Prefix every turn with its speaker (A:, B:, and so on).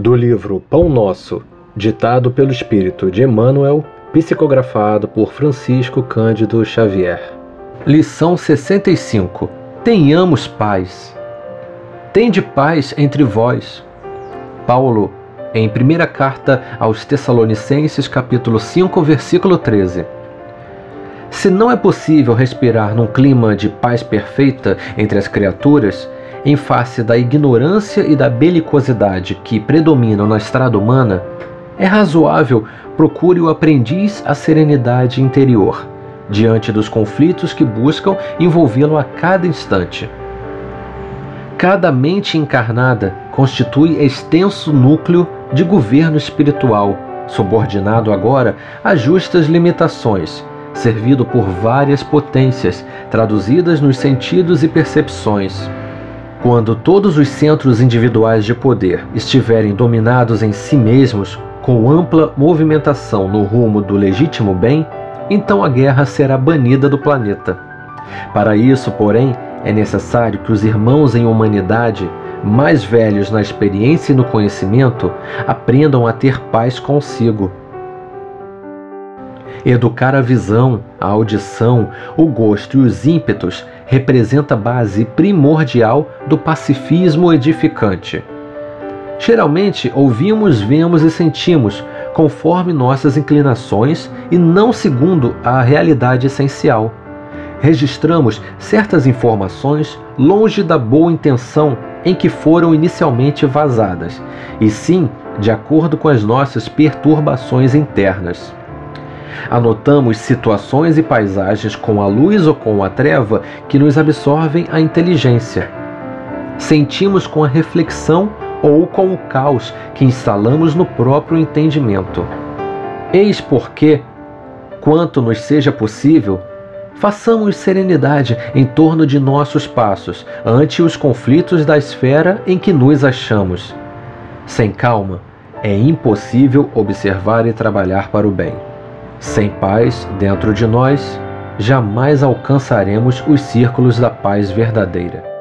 A: Do livro Pão Nosso, ditado pelo Espírito de Emmanuel, psicografado por Francisco Cândido Xavier. Lição 65: Tenhamos paz. Tende paz entre vós. Paulo, em primeira carta aos Tessalonicenses, capítulo 5, versículo 13. Se não é possível respirar num clima de paz perfeita entre as criaturas, em face da ignorância e da belicosidade que predominam na estrada humana, é razoável procure o aprendiz a serenidade interior, diante dos conflitos que buscam envolvê-lo a cada instante. Cada mente encarnada constitui extenso núcleo de governo espiritual, subordinado agora a justas limitações, servido por várias potências traduzidas nos sentidos e percepções. Quando todos os centros individuais de poder estiverem dominados em si mesmos, com ampla movimentação no rumo do legítimo bem, então a guerra será banida do planeta. Para isso, porém, é necessário que os irmãos em humanidade, mais velhos na experiência e no conhecimento, aprendam a ter paz consigo Educar a visão, a audição, o gosto e os ímpetos representa a base primordial do pacifismo edificante. Geralmente ouvimos, vemos e sentimos conforme nossas inclinações e não segundo a realidade essencial. Registramos certas informações longe da boa intenção em que foram inicialmente vazadas, e sim de acordo com as nossas perturbações internas. Anotamos situações e paisagens com a luz ou com a treva que nos absorvem a inteligência. Sentimos com a reflexão ou com o caos que instalamos no próprio entendimento. Eis porque, quanto nos seja possível, façamos serenidade em torno de nossos passos ante os conflitos da esfera em que nos achamos. Sem calma, é impossível observar e trabalhar para o bem. Sem paz dentro de nós, jamais alcançaremos os círculos da paz verdadeira.